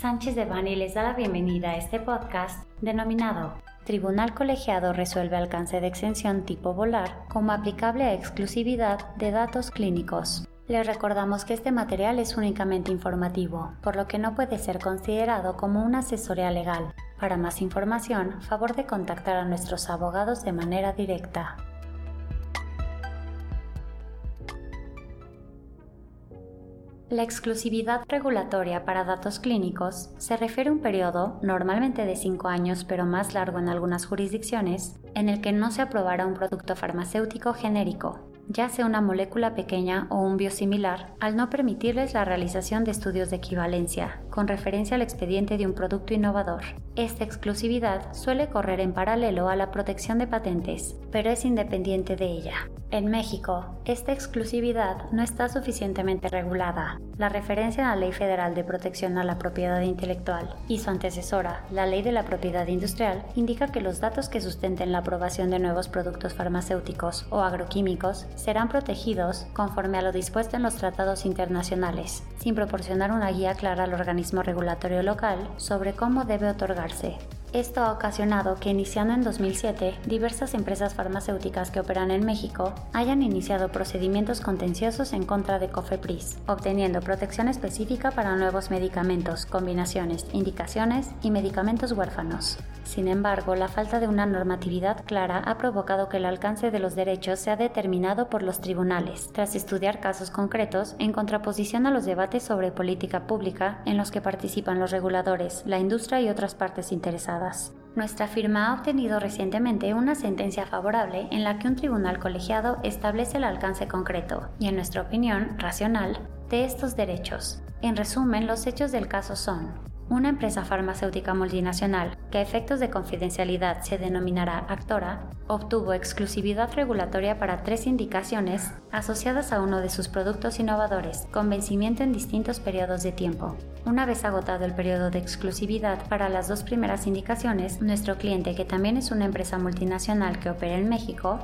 Sánchez de Bani les da la bienvenida a este podcast denominado Tribunal Colegiado resuelve alcance de exención tipo volar como aplicable a exclusividad de datos clínicos. Les recordamos que este material es únicamente informativo, por lo que no puede ser considerado como una asesoría legal. Para más información, favor de contactar a nuestros abogados de manera directa. La exclusividad regulatoria para datos clínicos se refiere a un periodo, normalmente de 5 años pero más largo en algunas jurisdicciones, en el que no se aprobará un producto farmacéutico genérico, ya sea una molécula pequeña o un biosimilar, al no permitirles la realización de estudios de equivalencia, con referencia al expediente de un producto innovador. Esta exclusividad suele correr en paralelo a la protección de patentes, pero es independiente de ella. En México, esta exclusividad no está suficientemente regulada. La referencia a la Ley Federal de Protección a la Propiedad Intelectual y su antecesora, la Ley de la Propiedad Industrial, indica que los datos que sustenten la aprobación de nuevos productos farmacéuticos o agroquímicos serán protegidos conforme a lo dispuesto en los tratados internacionales, sin proporcionar una guía clara al organismo regulatorio local sobre cómo debe otorgarse. Esto ha ocasionado que iniciando en 2007, diversas empresas farmacéuticas que operan en México hayan iniciado procedimientos contenciosos en contra de Cofepris, obteniendo protección específica para nuevos medicamentos, combinaciones, indicaciones y medicamentos huérfanos. Sin embargo, la falta de una normatividad clara ha provocado que el alcance de los derechos sea determinado por los tribunales, tras estudiar casos concretos en contraposición a los debates sobre política pública en los que participan los reguladores, la industria y otras partes interesadas. Nuestra firma ha obtenido recientemente una sentencia favorable en la que un tribunal colegiado establece el alcance concreto y, en nuestra opinión, racional, de estos derechos. En resumen, los hechos del caso son una empresa farmacéutica multinacional, que a efectos de confidencialidad se denominará Actora, obtuvo exclusividad regulatoria para tres indicaciones asociadas a uno de sus productos innovadores, con vencimiento en distintos periodos de tiempo. Una vez agotado el periodo de exclusividad para las dos primeras indicaciones, nuestro cliente, que también es una empresa multinacional que opera en México,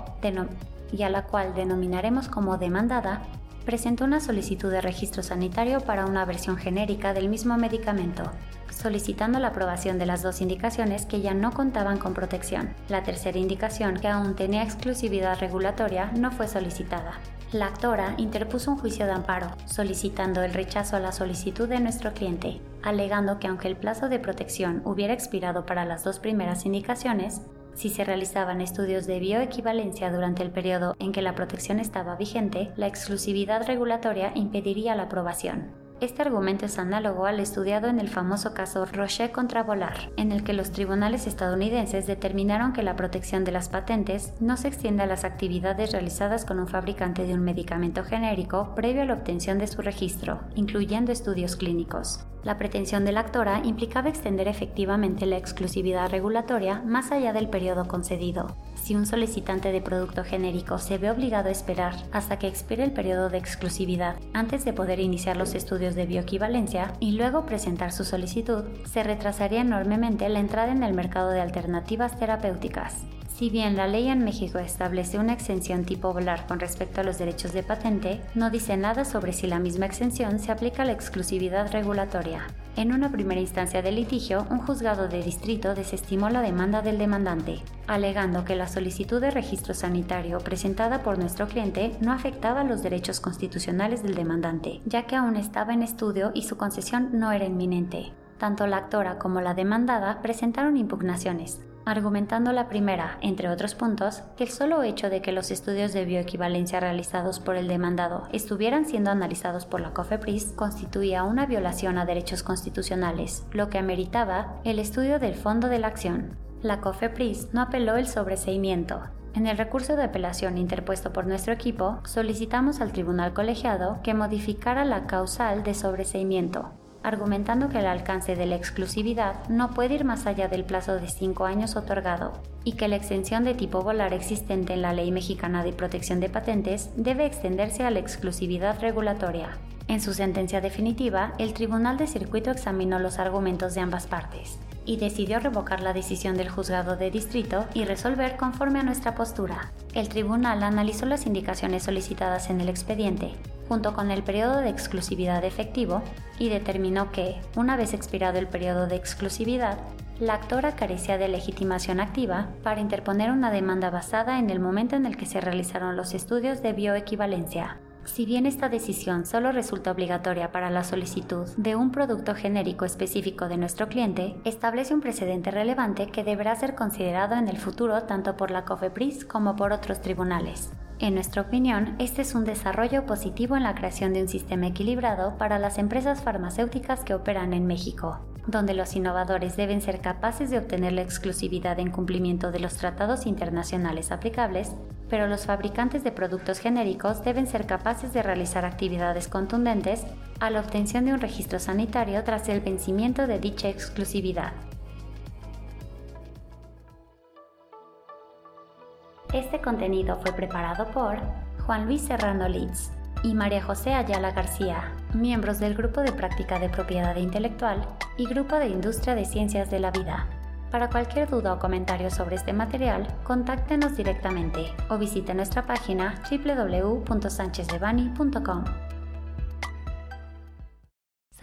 y a la cual denominaremos como demandada, presentó una solicitud de registro sanitario para una versión genérica del mismo medicamento, solicitando la aprobación de las dos indicaciones que ya no contaban con protección. La tercera indicación, que aún tenía exclusividad regulatoria, no fue solicitada. La actora interpuso un juicio de amparo, solicitando el rechazo a la solicitud de nuestro cliente, alegando que aunque el plazo de protección hubiera expirado para las dos primeras indicaciones, si se realizaban estudios de bioequivalencia durante el periodo en que la protección estaba vigente, la exclusividad regulatoria impediría la aprobación. Este argumento es análogo al estudiado en el famoso caso Roche contra Volar, en el que los tribunales estadounidenses determinaron que la protección de las patentes no se extiende a las actividades realizadas con un fabricante de un medicamento genérico previo a la obtención de su registro, incluyendo estudios clínicos. La pretensión de la actora implicaba extender efectivamente la exclusividad regulatoria más allá del periodo concedido, si un solicitante de producto genérico se ve obligado a esperar hasta que expire el periodo de exclusividad antes de poder iniciar los estudios de bioequivalencia y luego presentar su solicitud, se retrasaría enormemente la entrada en el mercado de alternativas terapéuticas. Si bien la ley en México establece una exención tipo volar con respecto a los derechos de patente, no dice nada sobre si la misma exención se aplica a la exclusividad regulatoria. En una primera instancia de litigio, un juzgado de distrito desestimó la demanda del demandante, alegando que la solicitud de registro sanitario presentada por nuestro cliente no afectaba los derechos constitucionales del demandante, ya que aún estaba en estudio y su concesión no era inminente. Tanto la actora como la demandada presentaron impugnaciones, argumentando la primera, entre otros puntos, que el solo hecho de que los estudios de bioequivalencia realizados por el demandado estuvieran siendo analizados por la COFEPRIS constituía una violación a derechos constitucionales, lo que ameritaba el estudio del fondo de la acción. La COFEPRIS no apeló el sobreseimiento, en el recurso de apelación interpuesto por nuestro equipo, solicitamos al tribunal colegiado que modificara la causal de sobreseimiento, argumentando que el alcance de la exclusividad no puede ir más allá del plazo de cinco años otorgado y que la extensión de tipo volar existente en la Ley Mexicana de Protección de Patentes debe extenderse a la exclusividad regulatoria. En su sentencia definitiva, el Tribunal de Circuito examinó los argumentos de ambas partes y decidió revocar la decisión del juzgado de distrito y resolver conforme a nuestra postura. El tribunal analizó las indicaciones solicitadas en el expediente junto con el periodo de exclusividad efectivo, y determinó que, una vez expirado el periodo de exclusividad, la actora carecía de legitimación activa para interponer una demanda basada en el momento en el que se realizaron los estudios de bioequivalencia. Si bien esta decisión solo resulta obligatoria para la solicitud de un producto genérico específico de nuestro cliente, establece un precedente relevante que deberá ser considerado en el futuro tanto por la COFEPRIS como por otros tribunales. En nuestra opinión, este es un desarrollo positivo en la creación de un sistema equilibrado para las empresas farmacéuticas que operan en México, donde los innovadores deben ser capaces de obtener la exclusividad en cumplimiento de los tratados internacionales aplicables pero los fabricantes de productos genéricos deben ser capaces de realizar actividades contundentes a la obtención de un registro sanitario tras el vencimiento de dicha exclusividad. Este contenido fue preparado por Juan Luis Serrano Litz y María José Ayala García, miembros del Grupo de Práctica de Propiedad Intelectual y Grupo de Industria de Ciencias de la Vida. Para cualquier duda o comentario sobre este material, contáctenos directamente o visite nuestra página www.sanchezdevani.com.